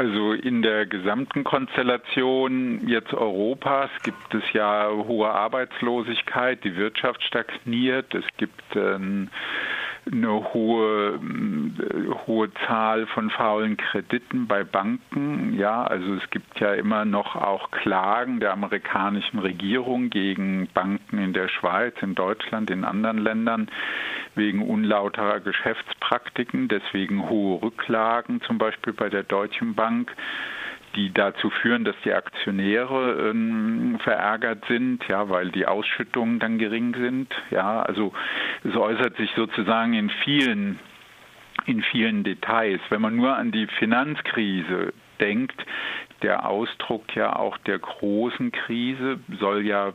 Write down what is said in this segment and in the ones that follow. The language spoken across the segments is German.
Also in der gesamten Konstellation jetzt Europas gibt es ja hohe Arbeitslosigkeit, die Wirtschaft stagniert, es gibt äh, eine hohe, äh, hohe Zahl von faulen Krediten bei Banken. Ja, also es gibt ja immer noch auch Klagen der amerikanischen Regierung gegen Banken in der Schweiz, in Deutschland, in anderen Ländern wegen unlauterer Geschäftspraktiken, deswegen hohe Rücklagen, zum Beispiel bei der Deutschen Bank die dazu führen, dass die Aktionäre ähm, verärgert sind, ja, weil die Ausschüttungen dann gering sind. Ja, also es äußert sich sozusagen in vielen in vielen Details. Wenn man nur an die Finanzkrise denkt, der Ausdruck ja auch der großen Krise soll ja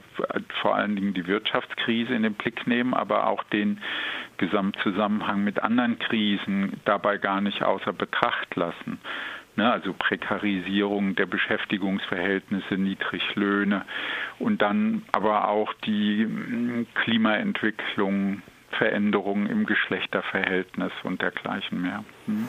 vor allen Dingen die Wirtschaftskrise in den Blick nehmen, aber auch den Gesamtzusammenhang mit anderen Krisen dabei gar nicht außer Betracht lassen ne, also Prekarisierung der Beschäftigungsverhältnisse, Niedriglöhne und dann aber auch die hm, Klimaentwicklung, Veränderungen im Geschlechterverhältnis und dergleichen mehr. Hm.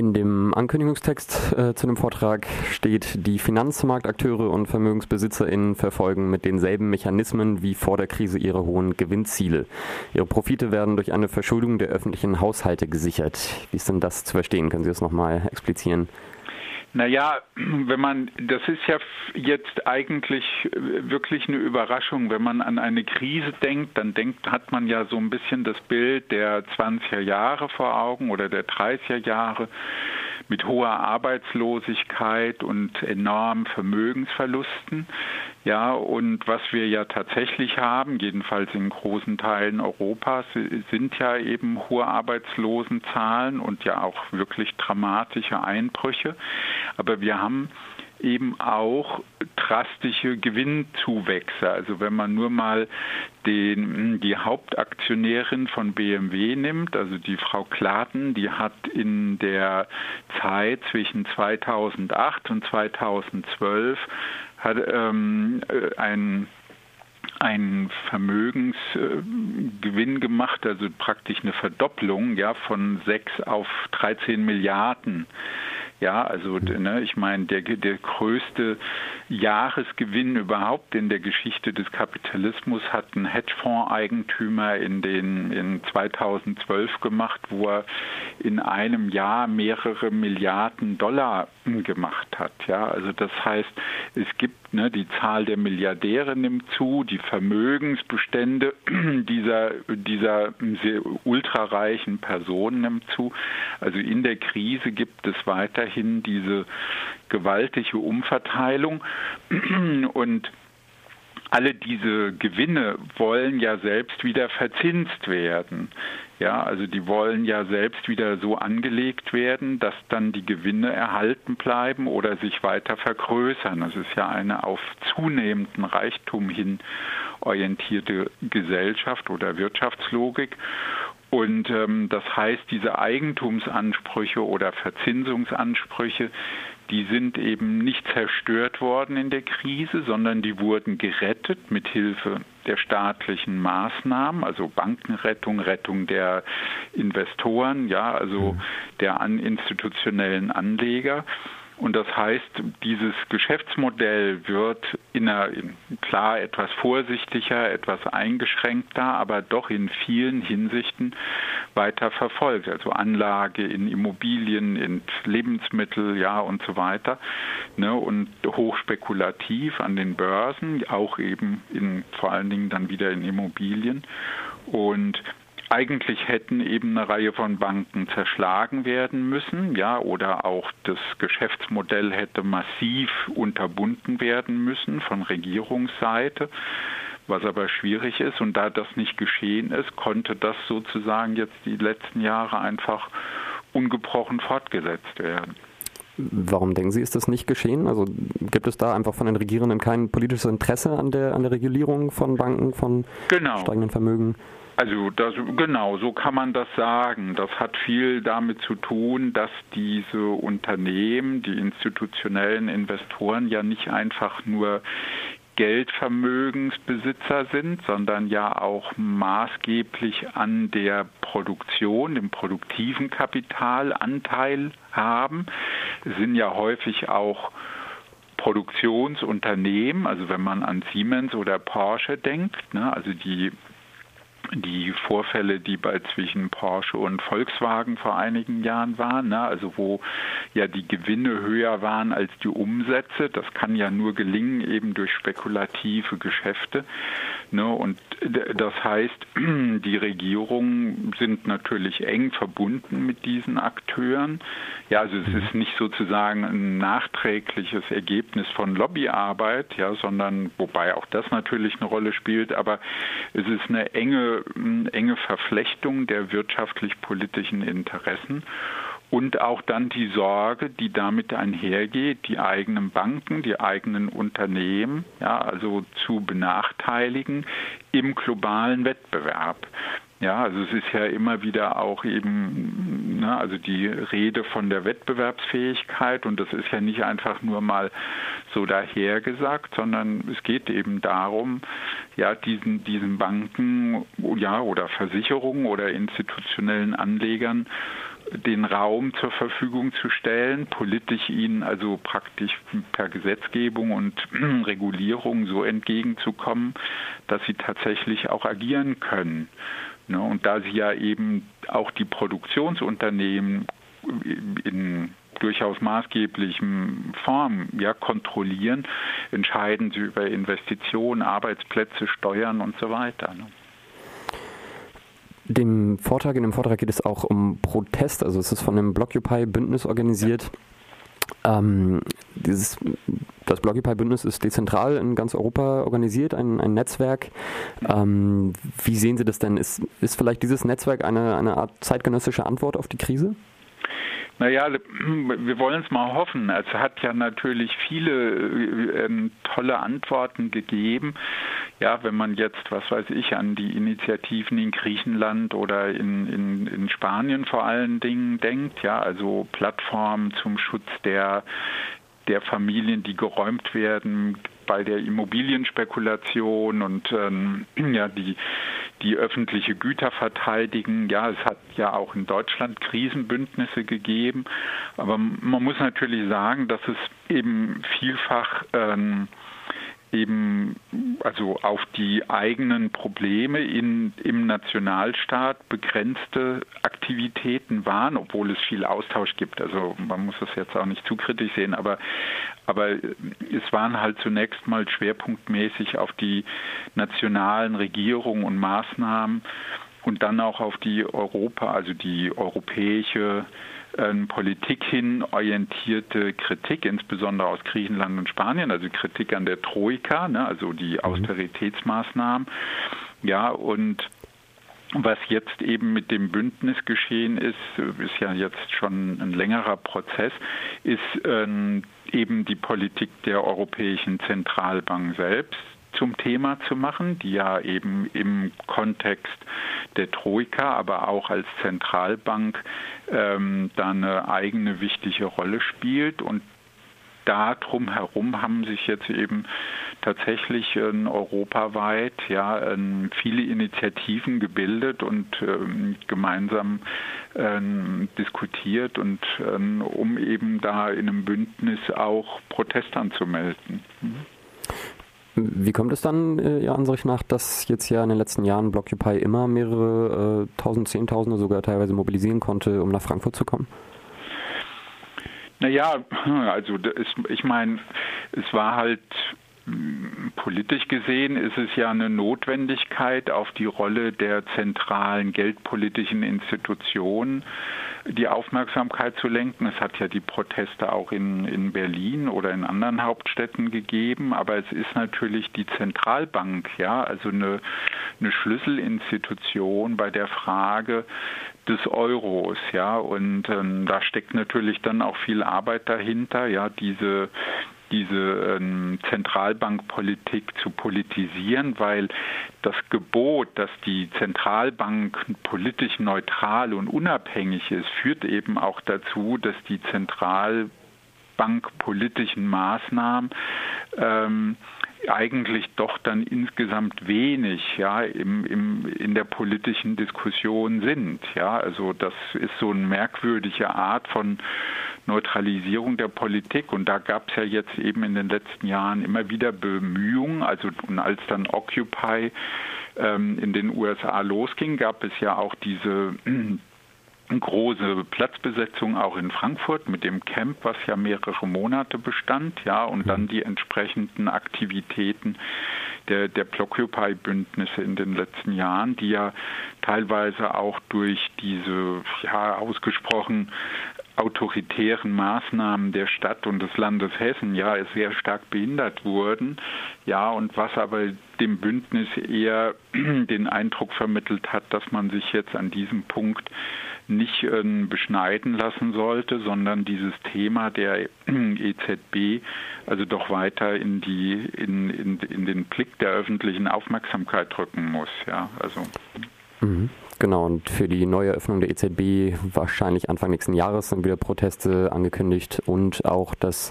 In dem Ankündigungstext äh, zu dem Vortrag steht, die Finanzmarktakteure und VermögensbesitzerInnen verfolgen mit denselben Mechanismen wie vor der Krise ihre hohen Gewinnziele. Ihre Profite werden durch eine Verschuldung der öffentlichen Haushalte gesichert. Wie ist denn das zu verstehen? Können Sie das nochmal explizieren? Naja, wenn man, das ist ja jetzt eigentlich wirklich eine Überraschung. Wenn man an eine Krise denkt, dann denkt, hat man ja so ein bisschen das Bild der 20er Jahre vor Augen oder der 30er Jahre mit hoher Arbeitslosigkeit und enormen Vermögensverlusten. Ja, und was wir ja tatsächlich haben, jedenfalls in großen Teilen Europas, sind ja eben hohe Arbeitslosenzahlen und ja auch wirklich dramatische Einbrüche. Aber wir haben eben auch drastische Gewinnzuwächse. Also wenn man nur mal den, die Hauptaktionärin von BMW nimmt, also die Frau Klaten, die hat in der Zeit zwischen 2008 und 2012 hat, ähm, äh, ein einen Vermögensgewinn gemacht, also praktisch eine Verdopplung ja, von 6 auf 13 Milliarden ja, also ne, ich meine, der, der größte Jahresgewinn überhaupt in der Geschichte des Kapitalismus hat ein Hedgefonds-Eigentümer in den in 2012 gemacht, wo er in einem Jahr mehrere Milliarden Dollar gemacht hat. Ja, also das heißt, es gibt die Zahl der Milliardäre nimmt zu, die Vermögensbestände dieser dieser ultrareichen Personen nimmt zu. Also in der Krise gibt es weiterhin diese gewaltige Umverteilung und alle diese Gewinne wollen ja selbst wieder verzinst werden. Ja, also die wollen ja selbst wieder so angelegt werden, dass dann die Gewinne erhalten bleiben oder sich weiter vergrößern. Das ist ja eine auf zunehmenden Reichtum hin orientierte Gesellschaft oder Wirtschaftslogik. Und ähm, das heißt, diese Eigentumsansprüche oder Verzinsungsansprüche, die sind eben nicht zerstört worden in der Krise, sondern die wurden gerettet mit Hilfe der staatlichen Maßnahmen, also Bankenrettung, Rettung der Investoren, ja, also mhm. der an institutionellen Anleger. Und das heißt, dieses Geschäftsmodell wird in einer, klar etwas vorsichtiger, etwas eingeschränkter, aber doch in vielen Hinsichten weiter verfolgt. Also Anlage in Immobilien, in Lebensmittel, ja und so weiter. Ne, und hochspekulativ an den Börsen, auch eben in, vor allen Dingen dann wieder in Immobilien. Und eigentlich hätten eben eine Reihe von Banken zerschlagen werden müssen, ja, oder auch das Geschäftsmodell hätte massiv unterbunden werden müssen von Regierungsseite, was aber schwierig ist. Und da das nicht geschehen ist, konnte das sozusagen jetzt die letzten Jahre einfach ungebrochen fortgesetzt werden. Warum denken Sie, ist das nicht geschehen? Also gibt es da einfach von den Regierenden kein politisches Interesse an der, an der Regulierung von Banken, von genau. steigenden Vermögen? Also das, genau, so kann man das sagen. Das hat viel damit zu tun, dass diese Unternehmen, die institutionellen Investoren ja nicht einfach nur Geldvermögensbesitzer sind, sondern ja auch maßgeblich an der Produktion, dem produktiven Kapital Anteil haben. sind ja häufig auch Produktionsunternehmen, also wenn man an Siemens oder Porsche denkt, ne, also die die Vorfälle, die bei zwischen Porsche und Volkswagen vor einigen Jahren waren, ne? also wo ja die Gewinne höher waren als die Umsätze. Das kann ja nur gelingen eben durch spekulative Geschäfte. Ne? Und das heißt, die Regierungen sind natürlich eng verbunden mit diesen Akteuren. Ja, also es ist nicht sozusagen ein nachträgliches Ergebnis von Lobbyarbeit, ja, sondern wobei auch das natürlich eine Rolle spielt, aber es ist eine enge, enge Verflechtung der wirtschaftlich-politischen Interessen und auch dann die Sorge, die damit einhergeht, die eigenen Banken, die eigenen Unternehmen, ja, also zu benachteiligen im globalen Wettbewerb. Ja, also es ist ja immer wieder auch eben, ne, also die Rede von der Wettbewerbsfähigkeit und das ist ja nicht einfach nur mal so dahergesagt, sondern es geht eben darum, ja, diesen, diesen Banken, ja, oder Versicherungen oder institutionellen Anlegern den Raum zur Verfügung zu stellen, politisch ihnen also praktisch per Gesetzgebung und Regulierung so entgegenzukommen, dass sie tatsächlich auch agieren können. Ne, und da sie ja eben auch die Produktionsunternehmen in durchaus maßgeblichen Form ja kontrollieren, entscheiden sie über Investitionen, Arbeitsplätze, Steuern und so weiter. Ne? Dem Vortrag, in dem Vortrag geht es auch um Protest, also es ist von dem Blockupy-Bündnis organisiert. Ähm, dieses, das Blockupy-Bündnis ist dezentral in ganz Europa organisiert, ein, ein Netzwerk. Ähm, wie sehen Sie das denn? Ist, ist vielleicht dieses Netzwerk eine, eine Art zeitgenössische Antwort auf die Krise? Naja, wir wollen es mal hoffen. Es hat ja natürlich viele äh, tolle Antworten gegeben. Ja, wenn man jetzt, was weiß ich, an die Initiativen in Griechenland oder in, in, in Spanien vor allen Dingen denkt, ja, also Plattformen zum Schutz der der Familien, die geräumt werden, bei der Immobilienspekulation und ähm, ja die die öffentliche Güter verteidigen. Ja, es hat ja auch in Deutschland Krisenbündnisse gegeben, aber man muss natürlich sagen, dass es eben vielfach ähm, eben also auf die eigenen Probleme in, im Nationalstaat begrenzte Aktivitäten waren, obwohl es viel Austausch gibt. Also man muss das jetzt auch nicht zu kritisch sehen, aber, aber es waren halt zunächst mal schwerpunktmäßig auf die nationalen Regierungen und Maßnahmen und dann auch auf die Europa, also die europäische ähm, Politik hin orientierte Kritik, insbesondere aus Griechenland und Spanien, also Kritik an der Troika, ne, also die mhm. Austeritätsmaßnahmen. Ja, und was jetzt eben mit dem Bündnis geschehen ist, ist ja jetzt schon ein längerer Prozess, ist ähm, eben die Politik der Europäischen Zentralbank selbst zum Thema zu machen, die ja eben im Kontext der Troika, aber auch als Zentralbank ähm, da eine eigene wichtige Rolle spielt. Und da drumherum haben sich jetzt eben tatsächlich äh, europaweit ja äh, viele Initiativen gebildet und äh, gemeinsam ähm, diskutiert und ähm, um eben da in einem Bündnis auch Protest anzumelden. Mhm. Wie kommt es dann äh, Ihrer Ansicht nach, dass jetzt ja in den letzten Jahren Blockupy immer mehrere äh, tausend, zehntausende sogar teilweise mobilisieren konnte, um nach Frankfurt zu kommen? Naja, also ist, ich meine, es war halt Politisch gesehen ist es ja eine Notwendigkeit, auf die Rolle der zentralen geldpolitischen Institutionen die Aufmerksamkeit zu lenken. Es hat ja die Proteste auch in, in Berlin oder in anderen Hauptstädten gegeben, aber es ist natürlich die Zentralbank, ja, also eine, eine Schlüsselinstitution bei der Frage des Euros, ja, und ähm, da steckt natürlich dann auch viel Arbeit dahinter, ja, diese diese ähm, Zentralbankpolitik zu politisieren, weil das Gebot, dass die Zentralbank politisch neutral und unabhängig ist, führt eben auch dazu, dass die Zentralbankpolitischen Maßnahmen ähm, eigentlich doch dann insgesamt wenig ja, im, im, in der politischen Diskussion sind. Ja, also das ist so eine merkwürdige Art von Neutralisierung der Politik. Und da gab es ja jetzt eben in den letzten Jahren immer wieder Bemühungen. Also als dann Occupy ähm, in den USA losging, gab es ja auch diese große Platzbesetzung auch in Frankfurt mit dem Camp, was ja mehrere Monate bestand, ja, und dann die entsprechenden Aktivitäten der, der Blockupy-Bündnisse in den letzten Jahren, die ja teilweise auch durch diese ja, ausgesprochen autoritären Maßnahmen der Stadt und des Landes Hessen ja sehr stark behindert wurden. Ja, und was aber dem Bündnis eher den Eindruck vermittelt hat, dass man sich jetzt an diesem Punkt nicht äh, beschneiden lassen sollte, sondern dieses Thema der EZB also doch weiter in die in, in, in den Blick der öffentlichen Aufmerksamkeit rücken muss. Ja, also. Mhm. Genau, und für die Neueröffnung der EZB wahrscheinlich Anfang nächsten Jahres sind wieder Proteste angekündigt und auch das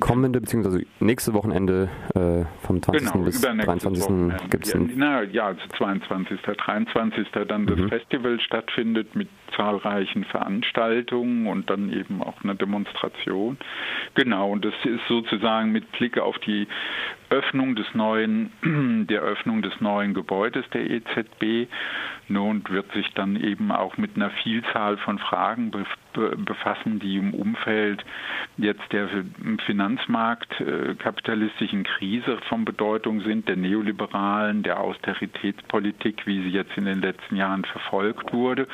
kommende bzw. nächste Wochenende äh, vom 20. Genau, bis 23. gibt es. Ja, ja, also 22. 23. dann das mhm. Festival stattfindet mit zahlreichen Veranstaltungen und dann eben auch eine Demonstration. Genau, und das ist sozusagen mit Blick auf die Öffnung des neuen, der Öffnung des neuen Gebäudes der EZB und wird sich dann eben auch mit einer Vielzahl von Fragen befassen, die im Umfeld jetzt der Finanzmarkt äh, Krise von Bedeutung sind, der neoliberalen, der Austeritätspolitik, wie sie jetzt in den letzten Jahren verfolgt wurde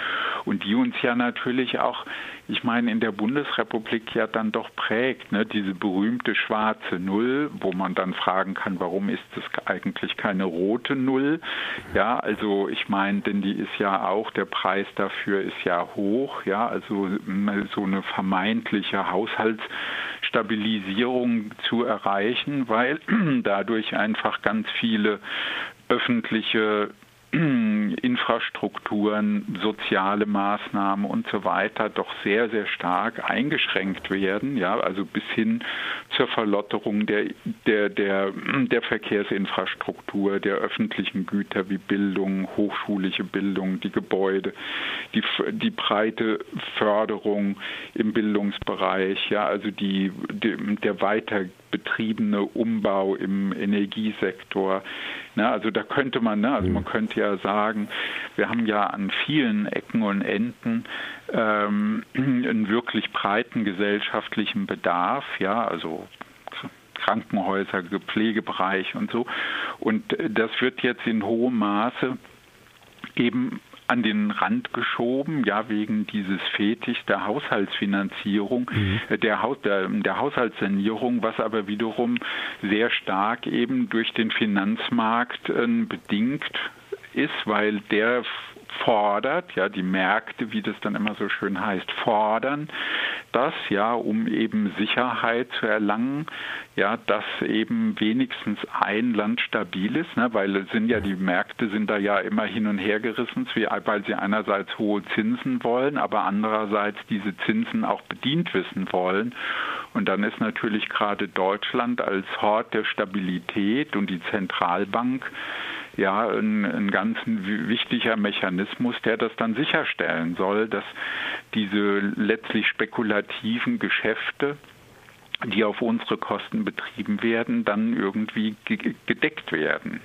und die uns ja natürlich auch, ich meine, in der Bundesrepublik ja dann doch prägt, ne? diese berühmte schwarze Null, wo man dann fragen kann, warum ist es eigentlich keine rote Null? Ja, also ich meine, denn die ist ja auch, der Preis dafür ist ja hoch, ja, also so eine vermeintliche Haushaltsstabilisierung zu erreichen, weil dadurch einfach ganz viele öffentliche Infrastrukturen, soziale Maßnahmen und so weiter doch sehr, sehr stark eingeschränkt werden, ja, also bis hin zur Verlotterung der, der, der, der Verkehrsinfrastruktur, der öffentlichen Güter wie Bildung, hochschulische Bildung, die Gebäude, die, die breite Förderung im Bildungsbereich, ja, also die, die der weiter betriebene Umbau im Energiesektor. Ne, also da könnte man, ne, also man könnte ja sagen, wir haben ja an vielen Ecken und Enden ähm, einen wirklich breiten gesellschaftlichen Bedarf, ja, also Krankenhäuser, Pflegebereich und so. Und das wird jetzt in hohem Maße eben an den Rand geschoben, ja, wegen dieses Fetisch der Haushaltsfinanzierung, mhm. Der, Haus, der, der Haushaltssanierung, was aber wiederum sehr stark eben durch den Finanzmarkt äh, bedingt ist, weil der fordert, ja, die Märkte, wie das dann immer so schön heißt, fordern das, ja, um eben Sicherheit zu erlangen, ja, dass eben wenigstens ein Land stabil ist, ne, weil sind ja die Märkte sind da ja immer hin und her gerissen, weil sie einerseits hohe Zinsen wollen, aber andererseits diese Zinsen auch bedient wissen wollen. Und dann ist natürlich gerade Deutschland als Hort der Stabilität und die Zentralbank ja ein, ein ganz wichtiger Mechanismus, der das dann sicherstellen soll, dass diese letztlich spekulativen Geschäfte die auf unsere Kosten betrieben werden, dann irgendwie gedeckt werden.